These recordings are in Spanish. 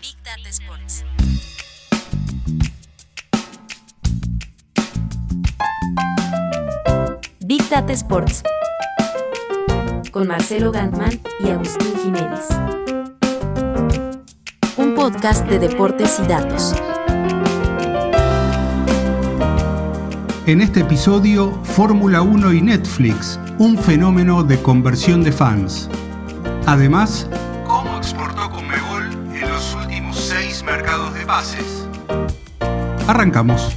Big Data Sports. Big Data Sports. Con Marcelo Gantman y Agustín Jiménez. Un podcast de deportes y datos. En este episodio, Fórmula 1 y Netflix, un fenómeno de conversión de fans. Además, cómo exportó Conmebol en los últimos seis mercados de pases. Arrancamos.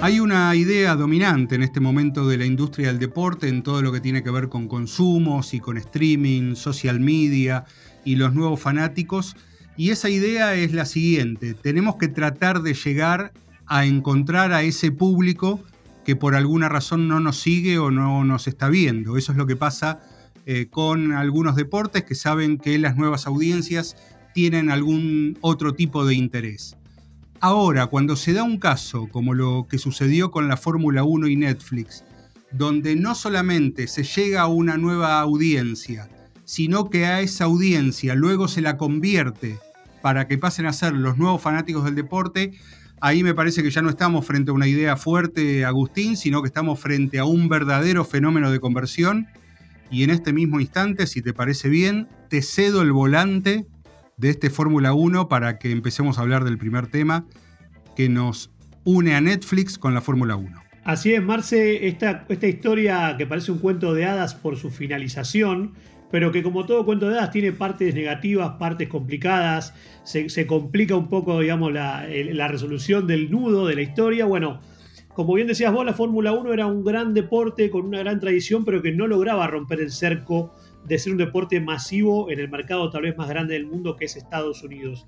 Hay una idea dominante en este momento de la industria del deporte en todo lo que tiene que ver con consumos y con streaming, social media y los nuevos fanáticos. Y esa idea es la siguiente, tenemos que tratar de llegar a encontrar a ese público que por alguna razón no nos sigue o no nos está viendo. Eso es lo que pasa eh, con algunos deportes que saben que las nuevas audiencias tienen algún otro tipo de interés. Ahora, cuando se da un caso como lo que sucedió con la Fórmula 1 y Netflix, donde no solamente se llega a una nueva audiencia, sino que a esa audiencia luego se la convierte para que pasen a ser los nuevos fanáticos del deporte, ahí me parece que ya no estamos frente a una idea fuerte, Agustín, sino que estamos frente a un verdadero fenómeno de conversión. Y en este mismo instante, si te parece bien, te cedo el volante de este Fórmula 1 para que empecemos a hablar del primer tema que nos une a Netflix con la Fórmula 1. Así es, Marce, esta, esta historia que parece un cuento de hadas por su finalización, pero que como todo cuento de hadas tiene partes negativas, partes complicadas, se, complica un poco, digamos, la, la, resolución del nudo de la historia. Bueno, como bien decías vos, la Fórmula 1 era un gran deporte con una gran tradición, pero que no lograba romper el cerco de ser un deporte masivo en el mercado tal vez más grande del mundo que es Estados Unidos.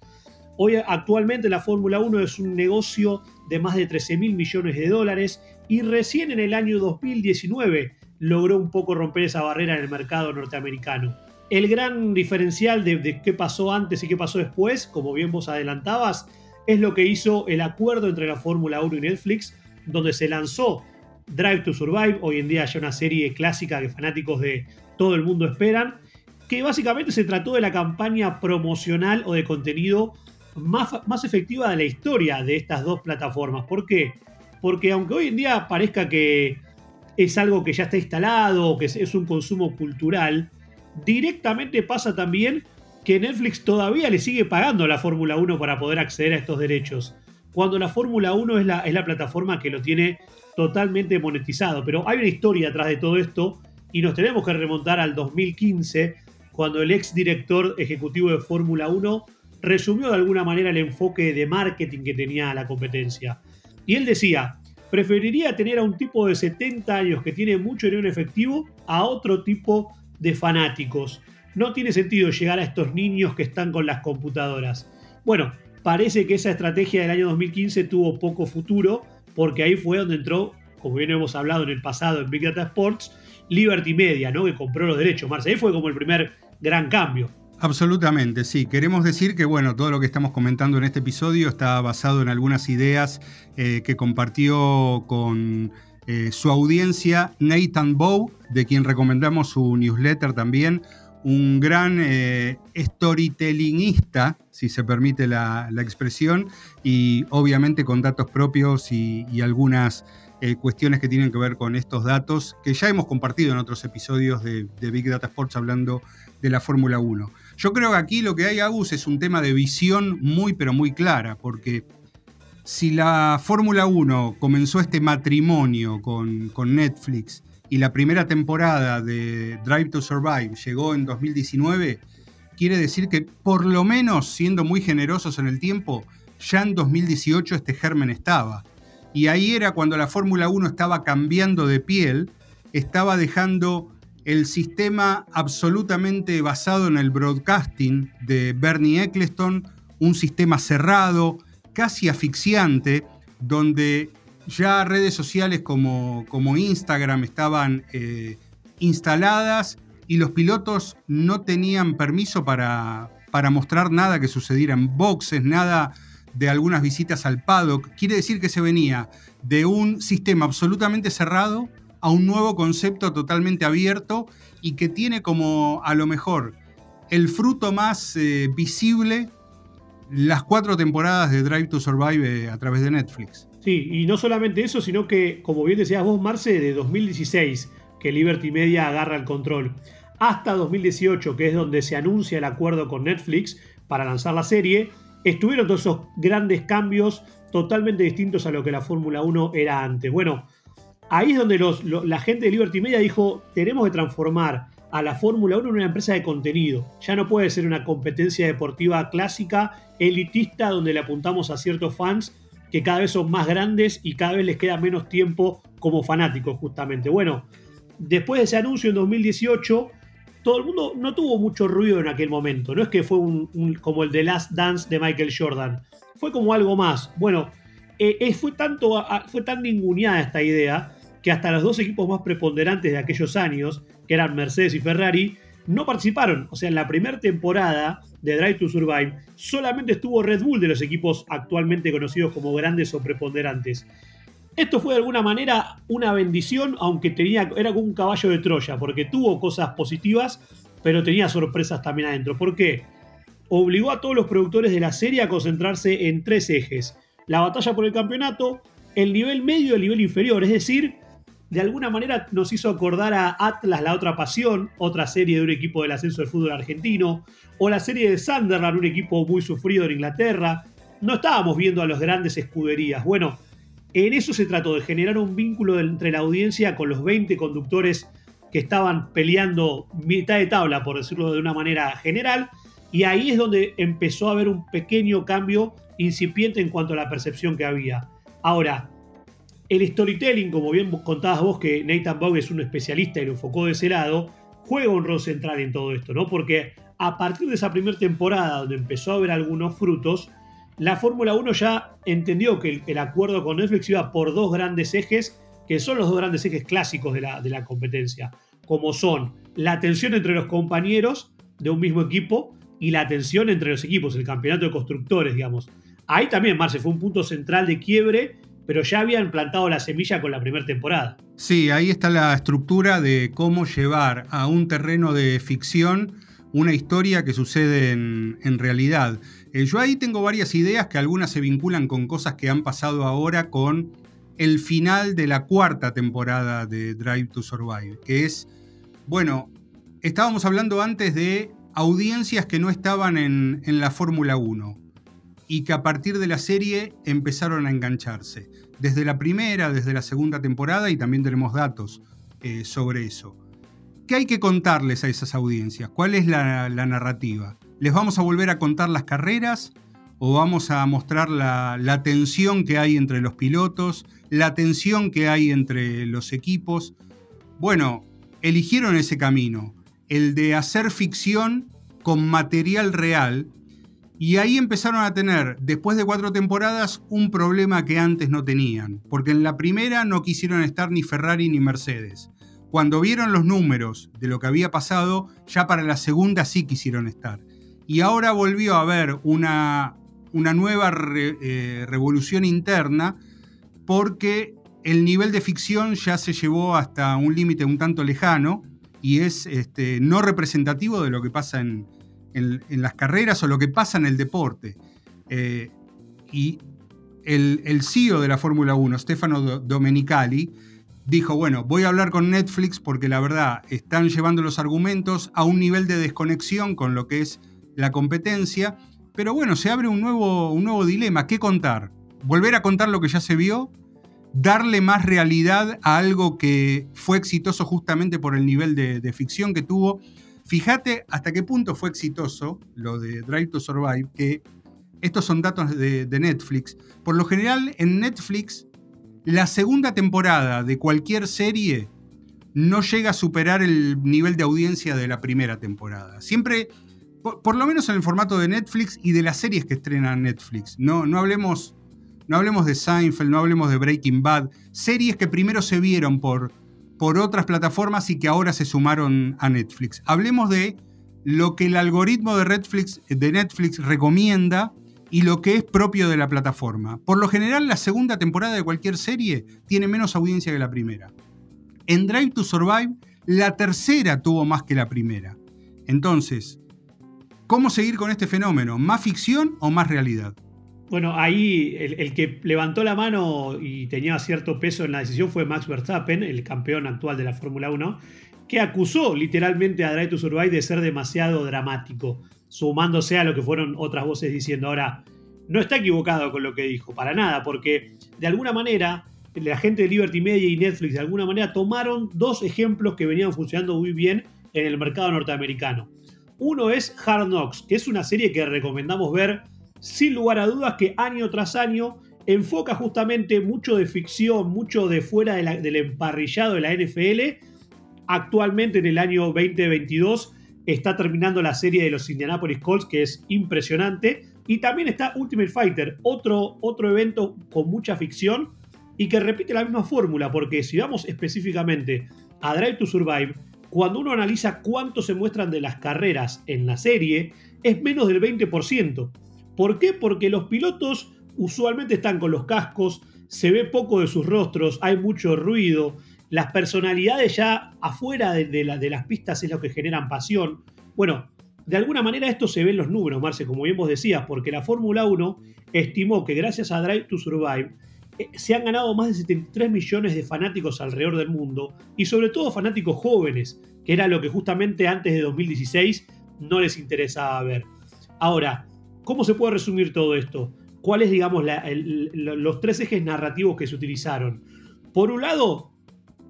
Hoy actualmente la Fórmula 1 es un negocio de más de 13 mil millones de dólares y recién en el año 2019 logró un poco romper esa barrera en el mercado norteamericano. El gran diferencial de, qué pasó antes y qué pasó después, como bien vos adelantabas, es lo que hizo el acuerdo entre la Fórmula 1 y Netflix, donde se lanzó Drive to Survive, hoy en día ya una serie clásica que fanáticos de todo el mundo esperan, que básicamente se trató de la campaña promocional o de contenido más, más efectiva de la historia de estas dos plataformas. ¿Por qué? Porque aunque hoy en día parezca que es algo que ya está instalado, que es un consumo cultural, directamente pasa también que Netflix todavía le sigue pagando a la Fórmula 1 para poder acceder a estos derechos. Cuando la Fórmula 1 es la, es la plataforma que lo tiene totalmente monetizado. Pero hay una historia atrás de todo esto y nos tenemos que remontar al 2015, cuando el ex director ejecutivo de Fórmula 1 resumió de alguna manera el enfoque de marketing que tenía la competencia. Y él decía, preferiría tener a un tipo de 70 años que tiene mucho dinero efectivo a otro tipo de fanáticos. No tiene sentido llegar a estos niños que están con las computadoras. Bueno, parece que esa estrategia del año 2015 tuvo poco futuro, porque ahí fue donde entró, como bien hemos hablado en el pasado en Big Data Sports, Liberty Media, ¿no? que compró los derechos. Ahí fue como el primer gran cambio. Absolutamente, sí. Queremos decir que bueno, todo lo que estamos comentando en este episodio está basado en algunas ideas eh, que compartió con eh, su audiencia Nathan Bow, de quien recomendamos su newsletter también, un gran eh, storytellingista, si se permite la, expresión, y obviamente con datos propios y, algunas cuestiones que tienen que ver con estos datos que ya hemos compartido en otros episodios de, de Big Data Sports hablando de la Fórmula 1. Yo creo que aquí lo que hay, Agus, es un tema de visión muy, pero muy clara, porque si la Fórmula 1 comenzó este matrimonio con, con, Netflix y la primera temporada de Drive to Survive llegó en 2019, quiere decir que por lo menos, siendo muy generosos en el tiempo, ya en 2018 este germen estaba. Y ahí era cuando la Fórmula 1 estaba cambiando de piel, estaba dejando el sistema absolutamente basado en el broadcasting de Bernie Eccleston, un sistema cerrado, casi asfixiante, donde ya redes sociales como, como Instagram estaban eh, instaladas y los pilotos no tenían permiso para, para mostrar nada que sucediera en boxes, nada de algunas visitas al paddock. Quiere decir que se venía de un sistema absolutamente cerrado a un nuevo concepto totalmente abierto y que tiene como a lo mejor el fruto más eh, visible las cuatro temporadas de Drive to Survive eh, a través de Netflix. Sí, y no solamente eso, sino que, como bien decías vos, Marce, de 2016, que Liberty Media agarra el control, hasta 2018, que es donde se anuncia el acuerdo con Netflix para lanzar la serie, estuvieron todos esos grandes cambios totalmente distintos a lo que la Fórmula 1 era antes. Bueno, ahí es donde la gente de Liberty Media dijo, tenemos que transformar a la Fórmula 1 en una empresa de contenido. Ya no puede ser una competencia deportiva clásica, elitista, donde le apuntamos a ciertos fans que cada vez son más grandes y cada vez les queda menos tiempo como fanáticos, justamente. Bueno, después de ese anuncio en 2018, todo el mundo no tuvo mucho ruido en aquel momento. No es que fue un, como el de Last Dance de Michael Jordan. Fue como algo más. Bueno, eh, fue, tanto, fue tan ninguneada esta idea que hasta los dos equipos más preponderantes de aquellos años, que eran Mercedes y Ferrari, no participaron. O sea, en la primera temporada de Drive to Survive solamente estuvo Red Bull de los equipos actualmente conocidos como grandes o preponderantes. Esto fue de alguna manera una bendición, aunque tenía, era como un caballo de Troya, porque tuvo cosas positivas, pero tenía sorpresas también adentro. ¿Por qué? Obligó a todos los productores de la serie a concentrarse en tres ejes. La batalla por el campeonato, el nivel medio y el nivel inferior, es decir, de alguna manera nos hizo acordar a Atlas, la otra pasión, otra serie de un equipo del ascenso del fútbol argentino, o la serie de Sunderland, un equipo muy sufrido en Inglaterra. No estábamos viendo a las grandes escuderías. Bueno, en eso se trató de generar un vínculo entre la audiencia con los 20 conductores que estaban peleando mitad de tabla, por decirlo de una manera general, y ahí es donde empezó a haber un pequeño cambio incipiente en cuanto a la percepción que había. Ahora, el storytelling, como bien contabas vos que Nathan Bog es un especialista y lo enfocó de ese lado, juega un rol central en todo esto, ¿no? Porque a partir de esa primera temporada donde empezó a haber algunos frutos, la Fórmula 1 ya entendió que el, acuerdo con Netflix iba por dos grandes ejes, que son los dos grandes ejes clásicos de la, de la competencia, como son la tensión entre los compañeros de un mismo equipo y la tensión entre los equipos, el campeonato de constructores, digamos. Ahí también, Marce, fue un punto central de quiebre, pero ya habían plantado la semilla con la primera temporada. Sí, ahí está la estructura de cómo llevar a un terreno de ficción una historia que sucede en, en realidad. Eh, yo ahí tengo varias ideas que algunas se vinculan con cosas que han pasado ahora con el final de la cuarta temporada de Drive to Survive, que es, bueno, estábamos hablando antes de audiencias que no estaban en, la Fórmula 1 y que a partir de la serie empezaron a engancharse. Desde la primera, desde la segunda temporada y también tenemos datos eh, sobre eso. ¿Qué hay que contarles a esas audiencias? ¿Cuál es la narrativa? ¿Les vamos a volver a contar las carreras o vamos a mostrar la, tensión que hay entre los pilotos, la tensión que hay entre los equipos? Bueno, eligieron ese camino, el de hacer ficción con material real, y ahí empezaron a tener, después de cuatro temporadas, un problema que antes no tenían, porque en la primera no quisieron estar ni Ferrari ni Mercedes. Cuando vieron los números de lo que había pasado, ya para la segunda sí quisieron estar y ahora volvió a haber una, una nueva eh, revolución interna porque el nivel de ficción ya se llevó hasta un límite un tanto lejano y es este, no representativo de lo que pasa en, las carreras o lo que pasa en el deporte. Eh, y el, el, CEO de la Fórmula 1, Stefano Domenicali, dijo, bueno, voy a hablar con Netflix porque la verdad están llevando los argumentos a un nivel de desconexión con lo que es la competencia. Pero bueno, se abre un nuevo, un nuevo dilema. ¿Qué contar? ¿Volver a contar lo que ya se vio? ¿Darle más realidad a algo que fue exitoso justamente por el nivel de, ficción que tuvo? Fíjate hasta qué punto fue exitoso lo de Drive to Survive, que estos son datos de, Netflix. Por lo general, en Netflix, la segunda temporada de cualquier serie no llega a superar el nivel de audiencia de la primera temporada. Siempre por, lo menos en el formato de Netflix y de las series que estrena Netflix. No, no, hablemos, no hablemos de Seinfeld, no hablemos de Breaking Bad, series que primero se vieron por, por otras plataformas y que ahora se sumaron a Netflix. Hablemos de lo que el algoritmo de Netflix, recomienda y lo que es propio de la plataforma. Por lo general, la segunda temporada de cualquier serie tiene menos audiencia que la primera. En Drive to Survive, la tercera tuvo más que la primera. Entonces, ¿cómo seguir con este fenómeno? ¿Más ficción o más realidad? Bueno, ahí el, que levantó la mano y tenía cierto peso en la decisión fue Max Verstappen, el campeón actual de la Fórmula 1, que acusó literalmente a Drive to Survive de ser demasiado dramático, sumándose a lo que fueron otras voces diciendo. Ahora, no está equivocado con lo que dijo, para nada, porque de alguna manera la gente de Liberty Media y Netflix de alguna manera tomaron dos ejemplos que venían funcionando muy bien en el mercado norteamericano. Uno es Hard Knocks, que es una serie que recomendamos ver sin lugar a dudas que año tras año enfoca justamente mucho de ficción, mucho de fuera del emparrillado de la NFL. Actualmente en el año 2022 está terminando la serie de los Indianapolis Colts, que es impresionante. Y también está Ultimate Fighter, otro, otro evento con mucha ficción y que repite la misma fórmula, porque si vamos específicamente a Drive to Survive, cuando uno analiza cuánto se muestran de las carreras en la serie, es menos del 20%. ¿Por qué? Porque los pilotos usualmente están con los cascos, se ve poco de sus rostros, hay mucho ruido, las personalidades ya afuera de, las pistas es lo que generan pasión. Bueno, de alguna manera esto se ve en los números, Marce, como bien vos decías, porque la Fórmula 1 estimó que gracias a Drive to Survive eh, se han ganado más de 73 millones de fanáticos alrededor del mundo y sobre todo fanáticos jóvenes, que era lo que justamente antes de 2016 no les interesaba ver. Ahora, ¿Cómo se puede resumir todo esto? ¿Cuáles, digamos, los tres ejes narrativos que se utilizaron? Por un lado,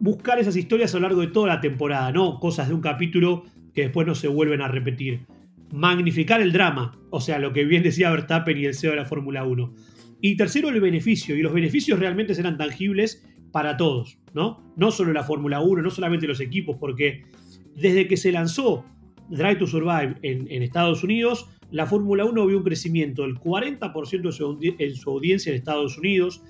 buscar esas historias a lo largo de toda la temporada, ¿no? Cosas de un capítulo que después no se vuelven a repetir. Magnificar el drama, o sea, lo que bien decía Verstappen y el CEO de la Fórmula 1. Y tercero, el beneficio. Y los beneficios realmente serán tangibles para todos, ¿no? No solo la Fórmula 1, no solamente los equipos, porque desde que se lanzó Drive to Survive en, en Estados Unidos, la Fórmula 1 vio un crecimiento del 40% en su audiencia en Estados Unidos.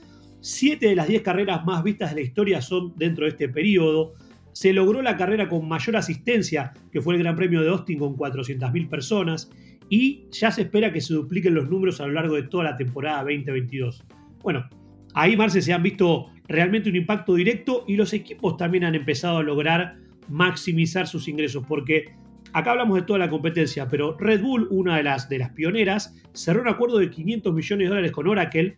Siete de las 10 carreras más vistas de la historia son dentro de este periodo. Se logró la carrera con mayor asistencia, que fue el Gran Premio de Austin con 400.000 personas. Y ya se espera que se dupliquen los números a lo largo de toda la temporada 2022. Bueno, ahí Marce se han visto realmente un impacto directo y los equipos también han empezado a lograr maximizar sus ingresos, porque Acá hablamos de toda la competencia, pero Red Bull, una de las, de las pioneras, cerró un acuerdo de 500 millones de dólares con Oracle,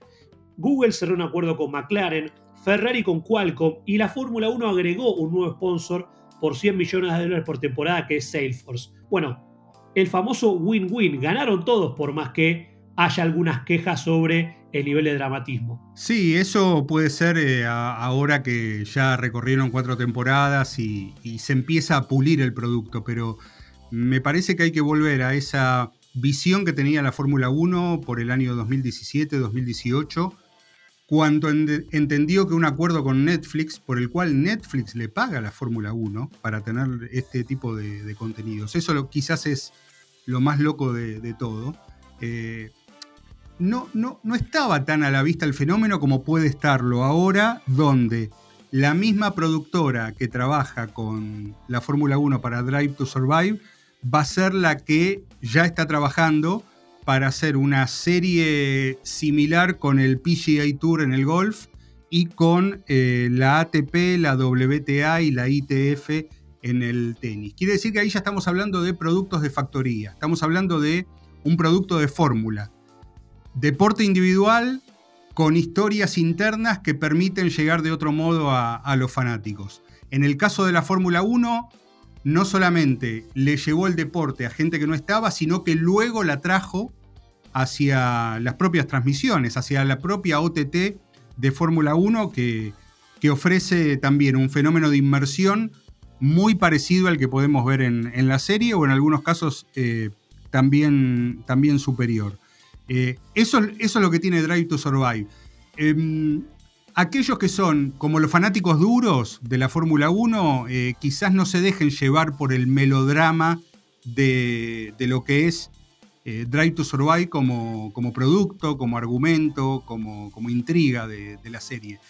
Google cerró un acuerdo con McLaren, Ferrari con Qualcomm y la Fórmula 1 agregó un nuevo sponsor por 100 millones de dólares por temporada que es Salesforce. Bueno, el famoso win-win, ganaron todos por más que haya algunas quejas sobre el nivel de dramatismo. Sí, eso puede ser eh, ahora que ya recorrieron cuatro temporadas y, y, se empieza a pulir el producto, pero me parece que hay que volver a esa visión que tenía la Fórmula 1 por el año 2017-2018, cuando entendió que un acuerdo con Netflix, por el cual Netflix le paga a la Fórmula 1 para tener este tipo de, contenidos. Eso quizás es lo más loco de, todo. Eh, no, no, no estaba tan a la vista el fenómeno como puede estarlo ahora, donde la misma productora que trabaja con la Fórmula 1 para Drive to Survive va a ser la que ya está trabajando para hacer una serie similar con el PGA Tour en el golf y con eh, la ATP, la WTA y la ITF en el tenis. Quiere decir que ahí ya estamos hablando de productos de factoría, estamos hablando de un producto de fórmula. Deporte individual con historias internas que permiten llegar de otro modo a, a los fanáticos. En el caso de la Fórmula 1, no solamente le llevó el deporte a gente que no estaba, sino que luego la trajo hacia las propias transmisiones, hacia la propia OTT de Fórmula 1 que, que, ofrece también un fenómeno de inmersión muy parecido al que podemos ver en, la serie o en algunos casos eh, también, también superior. Eh, eso, eso, es lo que tiene Drive to Survive. Em, aquellos que son como los fanáticos duros de la Fórmula 1, eh, quizás no se dejen llevar por el melodrama de, lo que es eh, Drive to Survive como, como, producto, como argumento, como, como intriga de, de, la serie.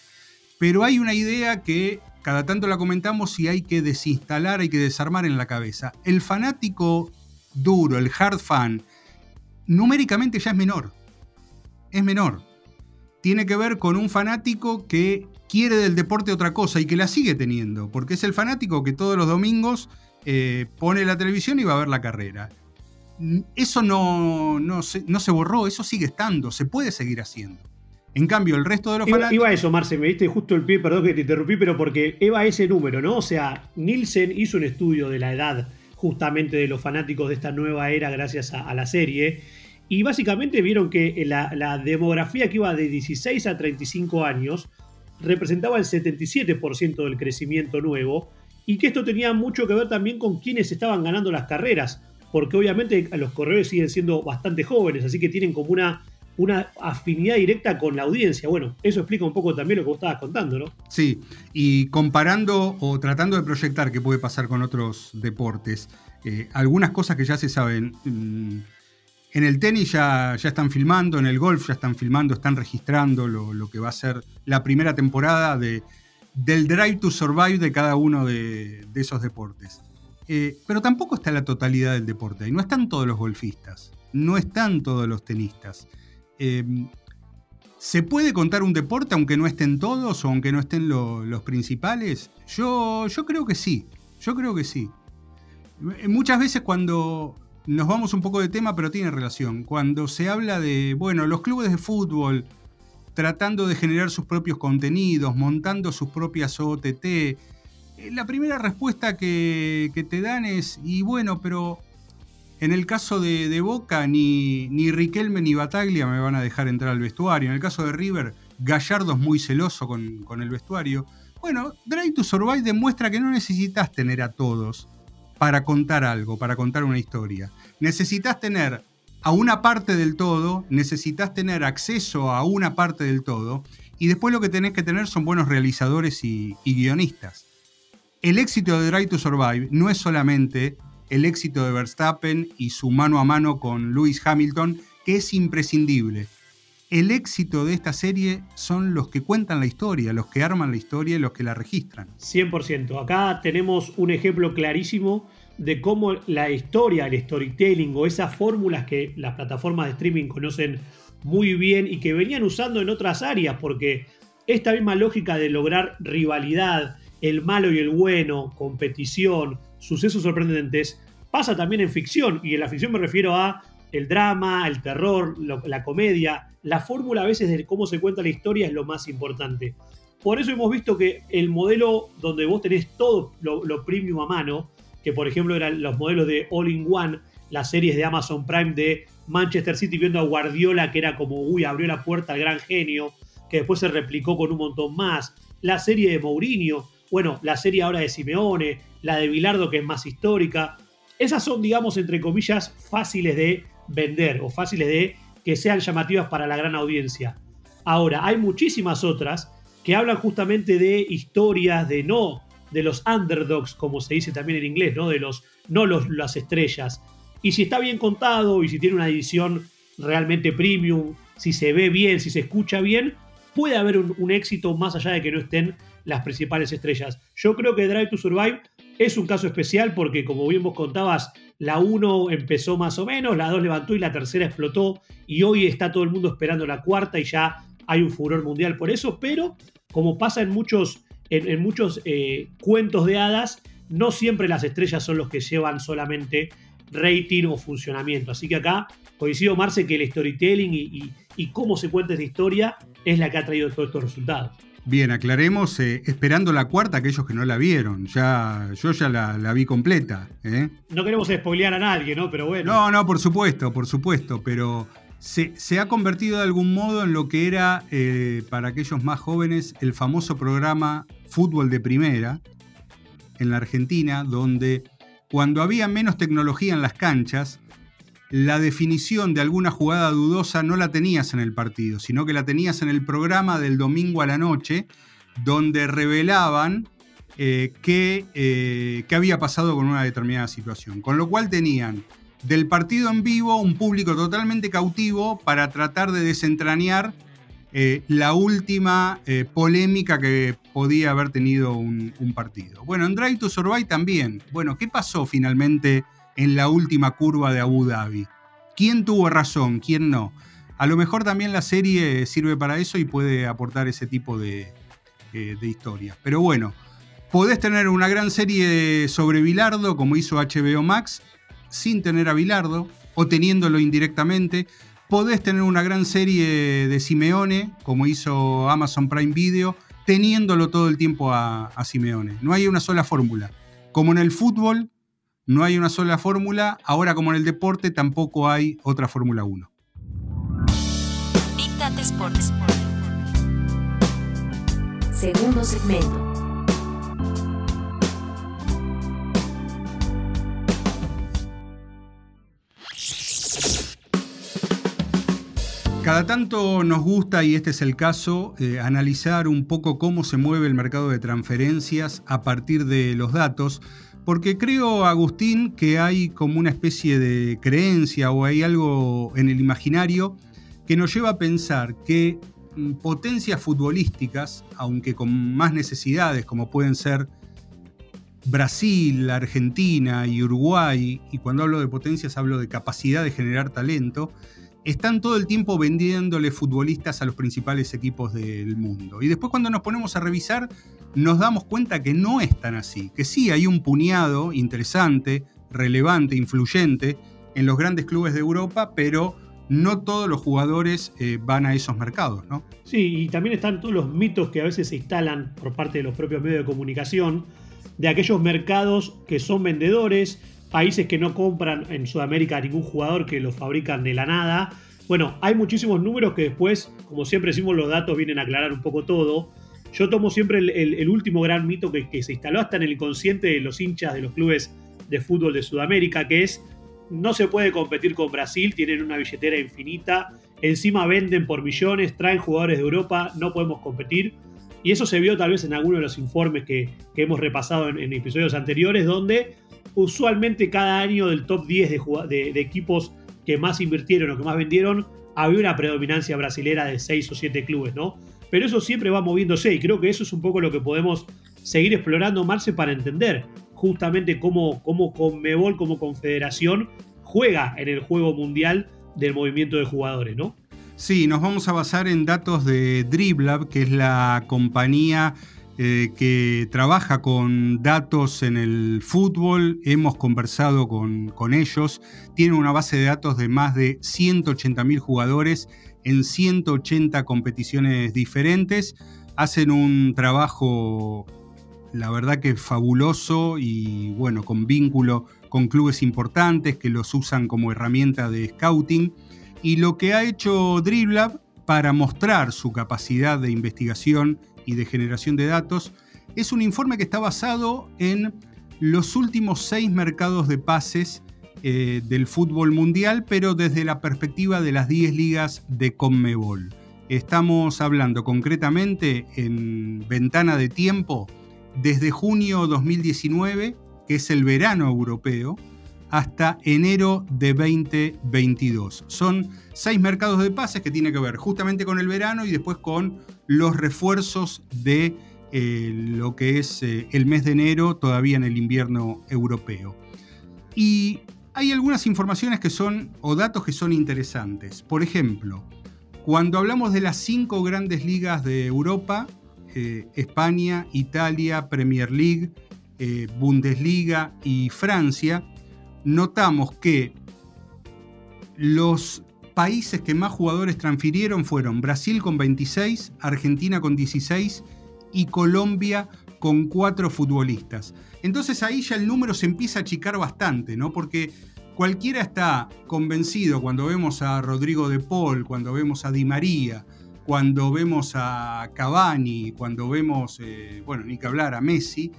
Pero hay una idea que cada tanto la comentamos y hay que desinstalar, hay que desarmar en la cabeza. El fanático duro, el hard fan, numéricamente ya es menor. Es menor. Tiene que ver con un fanático que quiere del deporte otra cosa y que la sigue teniendo, porque es el fanático que todos los domingos eh, pone la televisión y va a ver la carrera. Eso no, no, se, no se borró, eso sigue estando, se puede seguir haciendo. En cambio, el resto de los fanáticos. Iba a eso, Marce, me diste justo el pie, perdón que te interrumpí, pero porque Eva ese número, ¿no? O sea, Nielsen hizo un estudio de la edad justamente de los fanáticos de esta nueva era gracias a, la serie. Y básicamente vieron que la, la, demografía que iba de 16 a 35 años representaba el 77% del crecimiento nuevo y que esto tenía mucho que ver también con quienes estaban ganando las carreras, porque obviamente los corredores siguen siendo bastante jóvenes, así que tienen como una, una afinidad directa con la audiencia. Bueno, eso explica un poco también lo que vos estabas contando, ¿no? Sí, y comparando o tratando de proyectar qué puede pasar con otros deportes, eh, algunas cosas que ya se saben. Mm, en el tenis ya, ya, están filmando, en el golf ya están filmando, están registrando lo, lo que va a ser la primera temporada de, del drive to survive de cada uno de, esos deportes. Eh, pero tampoco está la totalidad del deporte. Y no están todos los golfistas, no están todos los tenistas. Em, ¿Se puede contar un deporte aunque no estén todos o aunque no estén los principales? Yo, yo creo que sí, yo creo que sí. Eh, muchas veces cuando nos vamos un poco de tema, pero tiene relación, cuando se habla de, bueno, los clubes de fútbol tratando de generar sus propios contenidos, montando sus propias OTT. Eh, la primera respuesta que, te dan es, y bueno, pero en el caso de, Boca, ni, ni, Riquelme ni Bataglia me van a dejar entrar al vestuario. En el caso de River, Gallardo es muy celoso con, con el vestuario. Bueno, Drive to Survive demuestra que no necesitas tener a todos para contar algo, para contar una historia. Necesitas tener a una parte del todo, necesitas tener acceso a una parte del todo, y después lo que tenés que tener son buenos realizadores y, guionistas. El éxito de Drive to Survive no es solamente el éxito de Verstappen y su mano a mano con Lewis Hamilton, que es imprescindible. El éxito de esta serie son los que cuentan la historia, los que arman la historia y los que la registran. 100%. Acá tenemos un ejemplo clarísimo de cómo la historia, el storytelling o esas fórmulas que las plataformas de streaming conocen muy bien y que venían usando en otras áreas, porque esta misma lógica de lograr rivalidad, el malo y el bueno, competición, sucesos sorprendentes, pasa también en ficción, y en la ficción me refiero a el drama, el terror, la comedia, la fórmula a veces de cómo se cuenta la historia es lo más importante. Por eso hemos visto que el modelo donde vos tenés todo lo, lo premium a mano, que por ejemplo eran los modelos de All in One, las series de Amazon Prime de Manchester City viendo a Guardiola, que era como, uy, abrió la puerta al gran genio, que después se replicó con un montón más. La serie de Mourinho, bueno, la serie ahora de Simeone, la de Bilardo, que es más histórica. Esas son, digamos, entre comillas, fáciles de vender o fáciles de que sean llamativas para la gran audiencia. Ahora, hay muchísimas otras que hablan justamente de historias, de no de los underdogs, como se dice también en inglés, ¿no? De los, no los, las estrellas. Y si está bien contado y si tiene una edición realmente premium, si se ve bien, si se escucha bien, puede haber un, éxito más allá de que no estén las principales estrellas. Yo creo que Drive to Survive es un caso especial porque, como bien vos contabas, la 1 empezó más o menos, la 2 levantó y la tercera explotó y hoy está todo el mundo esperando la cuarta y ya hay un furor mundial por eso, pero como pasa en muchos en, muchos eh, cuentos de hadas, no siempre las estrellas son los que llevan solamente rating o funcionamiento. Así que acá coincido, Marce, que el storytelling y, cómo se cuenta esta historia es la que ha traído todos estos resultados. Bien, aclaremos, eh, esperando la cuarta, aquellos que no la vieron. Ya, yo ya la, vi completa. ¿eh? No queremos spoilear a nadie, ¿no? Pero bueno. No, no, por supuesto, por supuesto. Pero se, ha convertido de algún modo en lo que era, eh, para aquellos más jóvenes, el famoso programa Fútbol de Primera en la Argentina, donde cuando había menos tecnología en las canchas, la definición de alguna jugada dudosa no la tenías en el partido, sino que la tenías en el programa del domingo a la noche, donde revelaban eh, qué, eh, qué había pasado con una determinada situación. Con lo cual tenían del partido en vivo un público totalmente cautivo para tratar de desentrañar eh, la última eh, polémica que podía haber tenido un, partido. Bueno, en Drive to Survive también. Bueno, ¿qué pasó finalmente en la última curva de Abu Dhabi. ¿Quién tuvo razón? ¿Quién no? A lo mejor también la serie sirve para eso y puede aportar ese tipo de, eh, historias. Pero bueno, podés tener una gran serie sobre Bilardo, como hizo HBO Max, sin tener a Bilardo, o teniéndolo indirectamente. Podés tener una gran serie de Simeone, como hizo Amazon Prime Video, teniéndolo todo el tiempo a, Simeone. No hay una sola fórmula. Como en el fútbol, no hay una sola fórmula, ahora como en el deporte tampoco hay otra Fórmula 1. Sports. Segundo segmento. Cada tanto nos gusta, y este es el caso, eh, analizar un poco cómo se mueve el mercado de transferencias a partir de los datos, porque creo, Agustín, que hay como una especie de creencia o hay algo en el imaginario que nos lleva a pensar que mm, potencias futbolísticas, aunque con más necesidades como pueden ser Brasil, Argentina y Uruguay, y cuando hablo de potencias hablo de capacidad de generar talento, están todo el tiempo vendiéndole futbolistas a los principales equipos del mundo. Y después cuando nos ponemos a revisar nos damos cuenta que no es tan así, que sí hay un puñado interesante, relevante, influyente en los grandes clubes de Europa, pero no todos los jugadores eh, van a esos mercados, ¿no? Sí, y también están todos los mitos que a veces se instalan por parte de los propios medios de comunicación de aquellos mercados que son vendedores, países que no compran en Sudamérica a ningún jugador que los fabrican de la nada. Bueno, hay muchísimos números que después, como siempre decimos, los datos vienen a aclarar un poco todo. Yo tomo siempre el, último gran mito que, se instaló hasta en el inconsciente de los hinchas de los clubes de fútbol de Sudamérica, que es no se puede competir con Brasil, tienen una billetera infinita, encima venden por millones, traen jugadores de Europa, no podemos competir. Y eso se vio tal vez en algunos de los informes que, hemos repasado en, episodios anteriores, donde usualmente cada año del top 10 de, equipos que más invirtieron o que más vendieron, había una predominancia brasilera de 6 o 7 clubes, ¿no? Pero eso siempre va moviéndose y creo que eso es un poco lo que podemos seguir explorando, Marce, para entender justamente cómo, cómo Conmebol como confederación juega en el juego mundial del movimiento de jugadores, ¿no? Sí, nos vamos a basar en datos de Driblab, que es la compañía eh, que trabaja con datos en el fútbol. Hemos conversado con, con ellos. Tiene una base de datos de más de 180.000 jugadores en 180 competiciones diferentes. Hacen un trabajo la verdad que fabuloso y bueno, con vínculo con clubes importantes que los usan como herramienta de scouting. Y lo que ha hecho Driblab para mostrar su capacidad de investigación y de generación de datos es un informe que está basado en los últimos seis mercados de pases eh, del fútbol mundial, pero desde la perspectiva de las 10 ligas de Conmebol. Estamos hablando concretamente en ventana de tiempo desde junio 2019, que es el verano europeo, hasta enero de 2022. Son seis mercados de pases que tienen que ver justamente con el verano y después con los refuerzos de eh, lo que es eh, el mes de enero, todavía en el invierno europeo. Y hay algunas informaciones que son, o datos que son interesantes. Por ejemplo, cuando hablamos de las cinco grandes ligas de Europa, eh, España, Italia, Premier League, Bundesliga y Francia, notamos que los países que más jugadores transfirieron fueron Brasil con 26, Argentina con 16 y Colombia con 4 futbolistas. Entonces ahí ya el número se empieza a achicar bastante, ¿no? Porque cualquiera está convencido cuando vemos a Rodrigo de Paul, cuando vemos a Di María, cuando vemos a Cavani, cuando vemos, eh, bueno, ni que hablar, a Messi,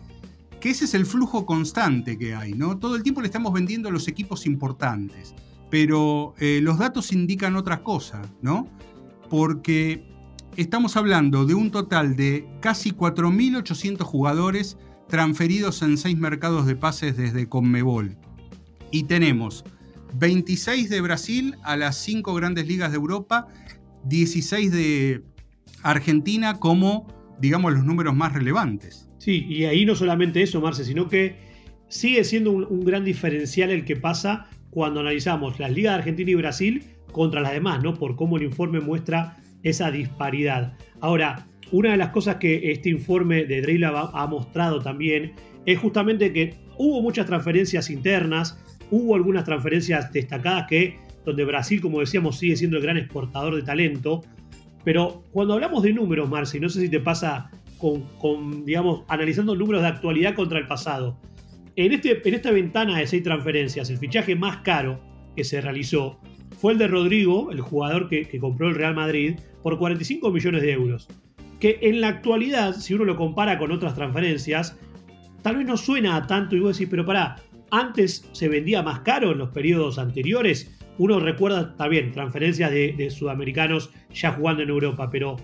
que ese es el flujo constante que hay, ¿no? Todo el tiempo le estamos vendiendo los equipos importantes, pero eh, los datos indican otra cosa, ¿no? Porque estamos hablando de un total de casi 4.800 jugadores transferidos en seis mercados de pases desde Conmebol. Y tenemos 26 de Brasil a las cinco grandes ligas de Europa 16 de Argentina como, digamos, los números más relevantes. Sí, y ahí no solamente eso, Marce, sino que sigue siendo un, gran diferencial el que pasa cuando analizamos las ligas de Argentina y Brasil contra las demás, ¿no? Por cómo el informe muestra esa disparidad. Ahora, una de las cosas que este informe de Dreyla ha mostrado también es justamente que hubo muchas transferencias internas, hubo algunas transferencias destacadas que, donde Brasil, como decíamos, sigue siendo el gran exportador de talento, pero cuando hablamos de números, Marci, no sé si te pasa con, digamos, analizando números de actualidad contra el pasado. En, este, en esta ventana de seis transferencias, el fichaje más caro que se realizó fue el de Rodrigo, el jugador que, compró el Real Madrid, por 45 millones de euros. Que en la actualidad, si uno lo compara con otras transferencias, tal vez no suena a tanto y vos decís, pero pará, antes se vendía más caro en los periodos anteriores. Uno recuerda también transferencias de, de sudamericanos ya jugando en Europa, pero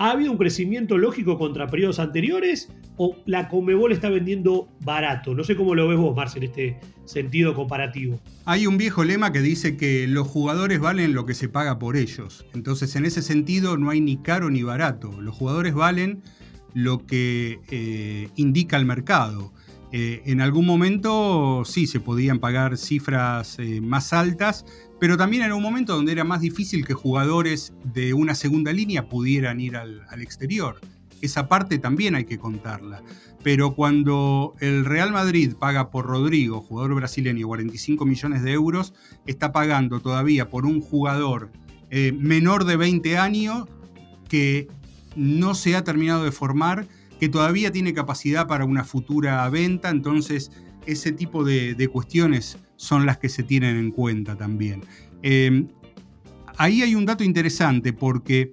¿Ha habido un crecimiento lógico contra periodos anteriores o la Comebol está vendiendo barato? No sé cómo lo ves vos, Marce, en este sentido comparativo. Hay un viejo lema que dice que los jugadores valen lo que se paga por ellos. Entonces, en ese sentido, no hay ni caro ni barato. Los jugadores valen lo que eh, indica el mercado. Eh, en algún momento sí se podían pagar cifras eh, más altas, pero también era un momento donde era más difícil que jugadores de una segunda línea pudieran ir al, exterior. Esa parte también hay que contarla. Pero cuando el Real Madrid paga por Rodrigo, jugador brasileño, 45 millones de euros, está pagando todavía por un jugador eh, menor de 20 años que no se ha terminado de formar, que todavía tiene capacidad para una futura venta. Entonces, ese tipo de cuestiones son las que se tienen en cuenta también. Em, ahí hay un dato interesante porque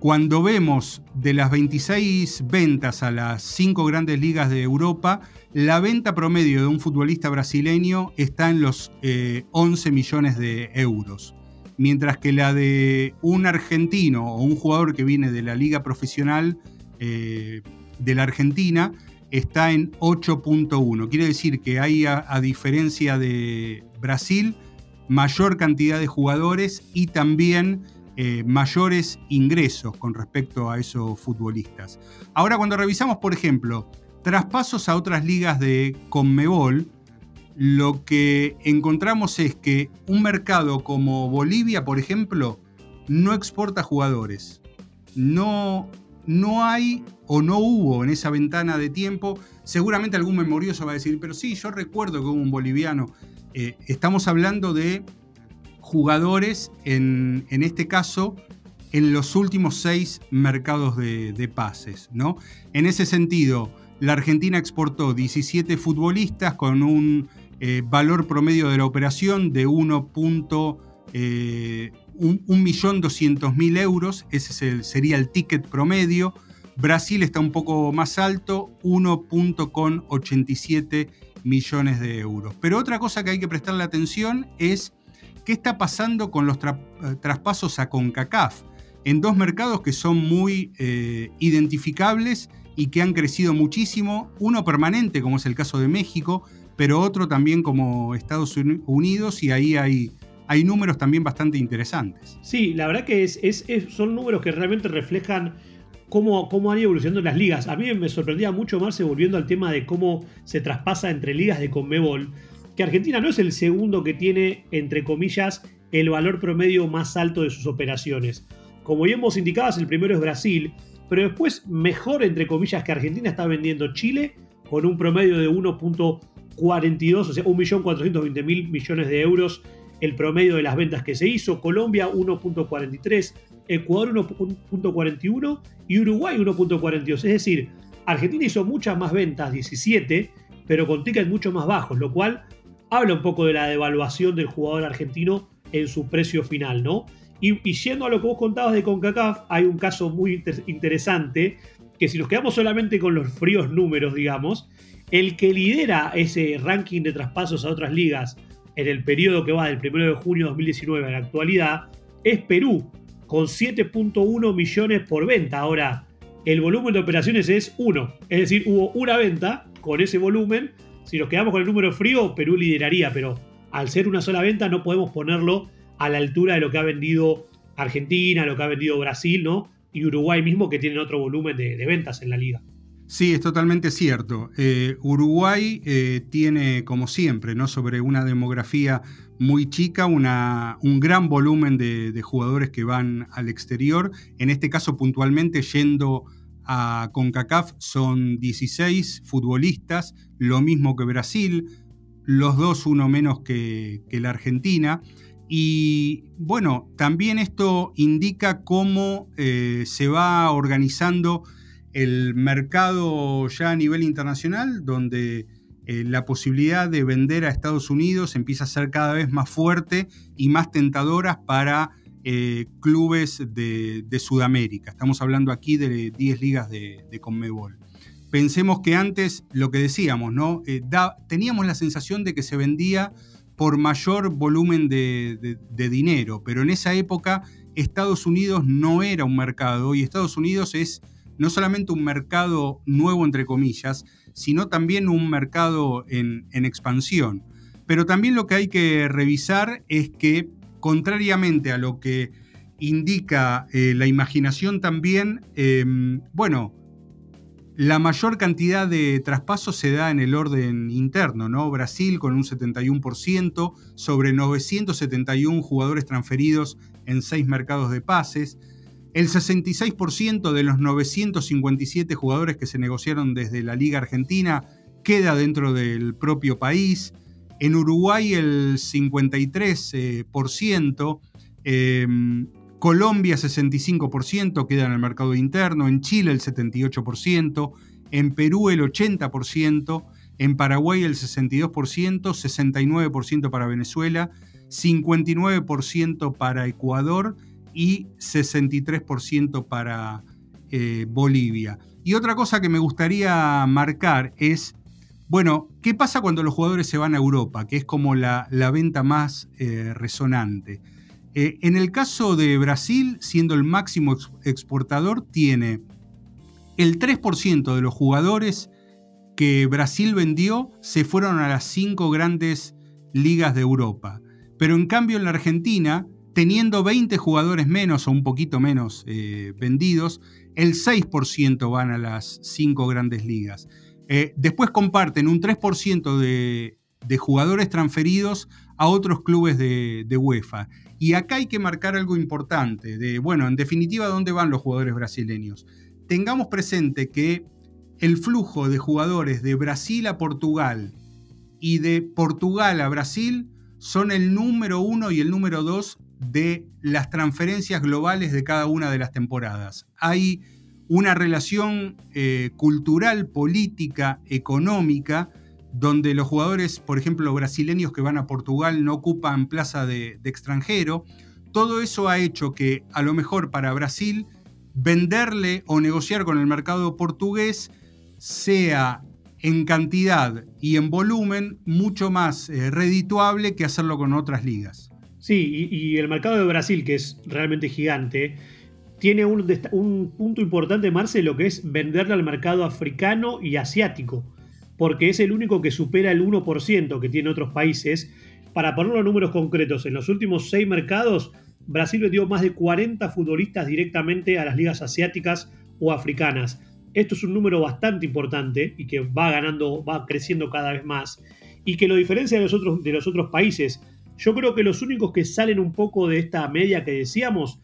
cuando vemos de las 26 ventas a las 5 grandes ligas de Europa, la venta promedio de un futbolista brasileño está en los 11 eh, millones de euros, mientras que la de un argentino o un jugador que viene de la liga profesional eh, de la Argentina está en 8.1. Quiere decir que hay, a, diferencia de Brasil, mayor cantidad de jugadores y también eh, mayores ingresos con respecto a esos futbolistas. Ahora, cuando revisamos, por ejemplo, traspasos a otras ligas de Conmebol, lo que encontramos es que un mercado como Bolivia, por ejemplo, no exporta jugadores. No no hay o no hubo en esa ventana de tiempo, seguramente algún memorioso va a decir, pero sí, yo recuerdo que hubo un boliviano. Eh, estamos hablando de jugadores, en, este caso, en los últimos seis mercados de, pases. ¿no? En ese sentido, la Argentina exportó 17 futbolistas con un eh, valor promedio de la operación de 1 1.200.000 euros, ese sería el ticket promedio. Brasil está un poco más alto, 1.87 millones de euros. Pero otra cosa que hay que prestarle atención es qué está pasando con los eh, traspasos a CONCACAF, en dos mercados que son muy eh, identificables y que han crecido muchísimo, uno permanente como es el caso de México, pero otro también como Estados Unidos y ahí hay hay números también bastante interesantes. Sí, la verdad que son números que realmente reflejan cómo, cómo han ido evolucionando las ligas. A mí me sorprendía mucho más volviendo al tema de cómo se traspasa entre ligas de Conmebol, que Argentina no es el segundo que tiene, entre comillas, el valor promedio más alto de sus operaciones. Como ya hemos indicado, el primero es Brasil, pero después mejor, entre comillas, que Argentina está vendiendo Chile con un promedio de 1.42, o sea, 1.420.000 millones de euros el promedio de las ventas que se hizo, Colombia 1.43, Ecuador 1.41 y Uruguay 1.42. Es decir, Argentina hizo muchas más ventas, 17, pero con tickets mucho más bajos, lo cual habla un poco de la devaluación del jugador argentino en su precio final, ¿no? Y, y yendo a lo que vos contabas de CONCACAF, hay un caso muy interesante, que si nos quedamos solamente con los fríos números, digamos, el que lidera ese ranking de traspasos a otras ligas en el periodo que va del 1 de junio de 2019 a la actualidad es Perú, con 7.1 millones por venta. Ahora, el volumen de operaciones es 1, es decir, hubo una venta con ese volumen. Si nos quedamos con el número frío, Perú lideraría, pero al ser una sola venta no podemos ponerlo a la altura de lo que ha vendido Argentina, lo que ha vendido Brasil, ¿no? Y Uruguay mismo, que tienen otro volumen de ventas en la liga. Sí, es totalmente cierto. Eh, Uruguay eh, tiene, como siempre, ¿no? sobre una demografía muy chica, una, un gran volumen de, jugadores que van al exterior. En este caso, puntualmente, yendo a CONCACAF, son 16 futbolistas, lo mismo que Brasil, los dos uno menos que, la Argentina. Y bueno, también esto indica cómo eh, se va organizando el mercado ya a nivel internacional, donde eh, la posibilidad de vender a Estados Unidos empieza a ser cada vez más fuerte y más tentadoras para eh, clubes de, Sudamérica. Estamos hablando aquí de 10 ligas de, Conmebol. Pensemos que antes lo que decíamos, ¿no? Eh, teníamos la sensación de que se vendía por mayor volumen de, de dinero, pero en esa época Estados Unidos no era un mercado y Estados Unidos es no solamente un mercado nuevo, entre comillas, sino también un mercado en, expansión. Pero también lo que hay que revisar es que, contrariamente a lo que indica eh, la imaginación también, em, bueno, la mayor cantidad de traspasos se da en el orden interno, ¿no? Brasil con un 71% sobre 971 jugadores transferidos en seis mercados de pases. El 66% de los 957 jugadores que se negociaron desde la Liga Argentina queda dentro del propio país. En Uruguay el 53%, em, Colombia 65% queda en el mercado interno, en Chile el 78%, en Perú el 80%, en Paraguay el 62%, 69% para Venezuela, 59% para Ecuador y 63% para eh, Bolivia. Y otra cosa que me gustaría marcar es, bueno, ¿qué pasa cuando los jugadores se van a Europa? Que es como la, venta más eh, resonante. Eh, en el caso de Brasil, siendo el máximo exportador, tiene el 3% de los jugadores que Brasil vendió se fueron a las cinco grandes ligas de Europa. Pero en cambio en la Argentina, teniendo 20 jugadores menos o un poquito menos eh, vendidos, el 6% van a las 5 grandes ligas. Eh, después comparten un 3% de, jugadores transferidos a otros clubes de, de, UEFA. Y acá hay que marcar algo importante, de, bueno, en definitiva, ¿dónde van los jugadores brasileños? Tengamos presente que el flujo de jugadores de Brasil a Portugal y de Portugal a Brasil son el número uno y el número dos de las transferencias globales de cada una de las temporadas. Hay una relación eh, cultural, política, económica, donde los jugadores, por ejemplo, brasileños que van a Portugal no ocupan plaza de, extranjero. Todo eso ha hecho que a lo mejor para Brasil venderle o negociar con el mercado portugués sea en cantidad y en volumen mucho más eh, redituable que hacerlo con otras ligas. Sí, y, el mercado de Brasil, que es realmente gigante, tiene un, punto importante, Marce, lo que es venderle al mercado africano y asiático, porque es el único que supera el 1% que tiene otros países. Para ponerlo en números concretos, en los últimos seis mercados, Brasil vendió más de 40 futbolistas directamente a las ligas asiáticas o africanas. Esto es un número bastante importante y que va ganando, va creciendo cada vez más. Y que lo diferencia de los otros, de los otros países. Yo creo que los únicos que salen un poco de esta media que decíamos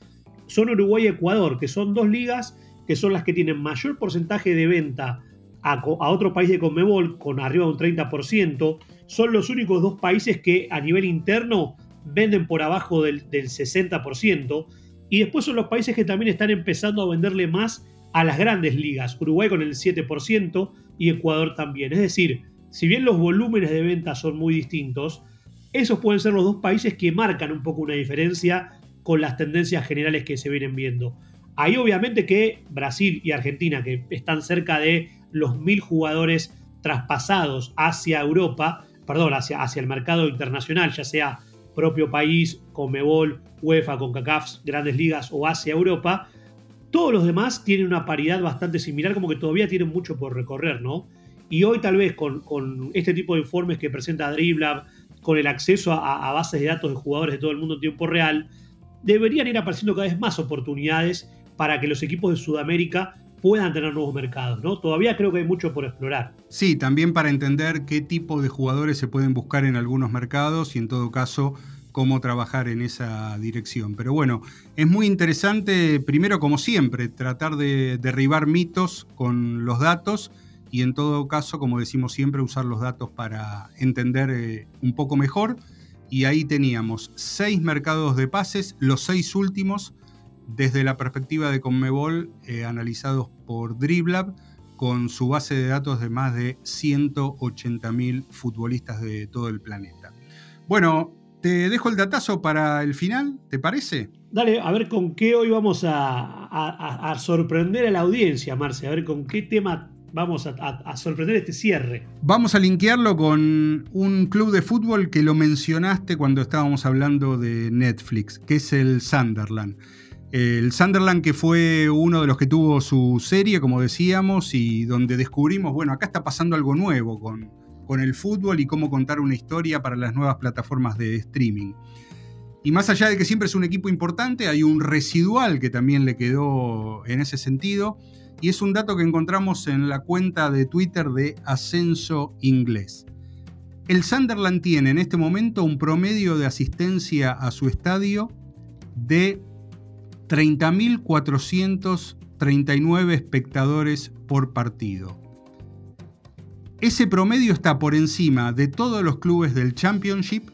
son Uruguay y Ecuador, que son dos ligas que son las que tienen mayor porcentaje de venta a, otro país de Conmebol, con arriba de un 30%. Son los únicos dos países que a nivel interno venden por abajo del, del 60%. Y después son los países que también están empezando a venderle más a las grandes ligas. Uruguay con el 7% y Ecuador también. Es decir, si bien los volúmenes de venta son muy distintos, esos pueden ser los dos países que marcan un poco una diferencia con las tendencias generales que se vienen viendo. Ahí obviamente que Brasil y Argentina, que están cerca de los mil jugadores traspasados hacia Europa, perdón, hacia, el mercado internacional, ya sea propio país, Comebol, UEFA, CONCACAF, grandes ligas o hacia Europa, todos los demás tienen una paridad bastante similar, como que todavía tienen mucho por recorrer, ¿no? Y hoy tal vez con, este tipo de informes que presenta Driblab, con el acceso a, bases de datos de jugadores de todo el mundo en tiempo real, deberían ir apareciendo cada vez más oportunidades para que los equipos de Sudamérica puedan tener nuevos mercados, ¿no? Todavía creo que hay mucho por explorar. Sí, también para entender qué tipo de jugadores se pueden buscar en algunos mercados y en todo caso cómo trabajar en esa dirección. Pero bueno, es muy interesante, primero como siempre, tratar de derribar mitos con los datos y en todo caso, como decimos siempre, usar los datos para entender eh, un poco mejor. Y ahí teníamos seis mercados de pases, los seis últimos desde la perspectiva de Conmebol, eh, analizados por Driblab, con su base de datos de más de 180.000 futbolistas de todo el planeta. Bueno, te dejo el datazo para el final, ¿te parece? Dale, a ver con qué hoy vamos a, sorprender a la audiencia, Marce, a ver con qué tema vamos a, sorprender este cierre. Vamos a linkearlo con un club de fútbol que lo mencionaste cuando estábamos hablando de Netflix, que es el Sunderland. El Sunderland que fue uno de los que tuvo su serie, como decíamos, y donde descubrimos, bueno, acá está pasando algo nuevo con, con el fútbol y cómo contar una historia para las nuevas plataformas de streaming. Y más allá de que siempre es un equipo importante, hay un residual que también le quedó en ese sentido, y es un dato que encontramos en la cuenta de Twitter de Ascenso Inglés. El Sunderland tiene en este momento un promedio de asistencia a su estadio de 30.439 espectadores por partido. Ese promedio está por encima de todos los clubes del Championship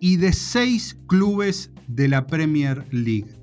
y de seis clubes de la Premier League.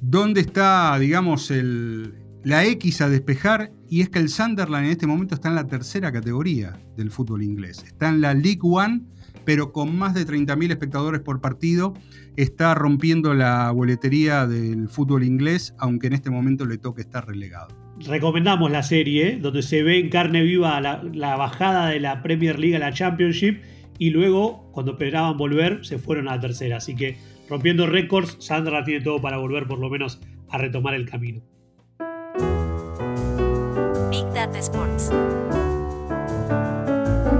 ¿Dónde está, digamos, el, la X a despejar? Y es que el Sunderland en este momento está en la tercera categoría del fútbol inglés. Está en la League One pero con más de 30.000 espectadores por partido, está rompiendo la boletería del fútbol inglés, aunque en este momento le toque estar relegado. Recomendamos la serie, donde se ve en carne viva la, bajada de la Premier League a la Championship y luego, cuando esperaban volver, se fueron a la tercera. Así que rompiendo récords, Sandra tiene todo para volver por lo menos a retomar el camino. Data Sports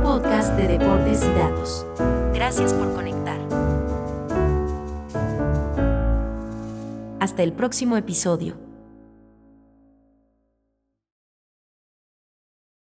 podcast de deportes y datos. Gracias por conectar. Hasta el próximo episodio.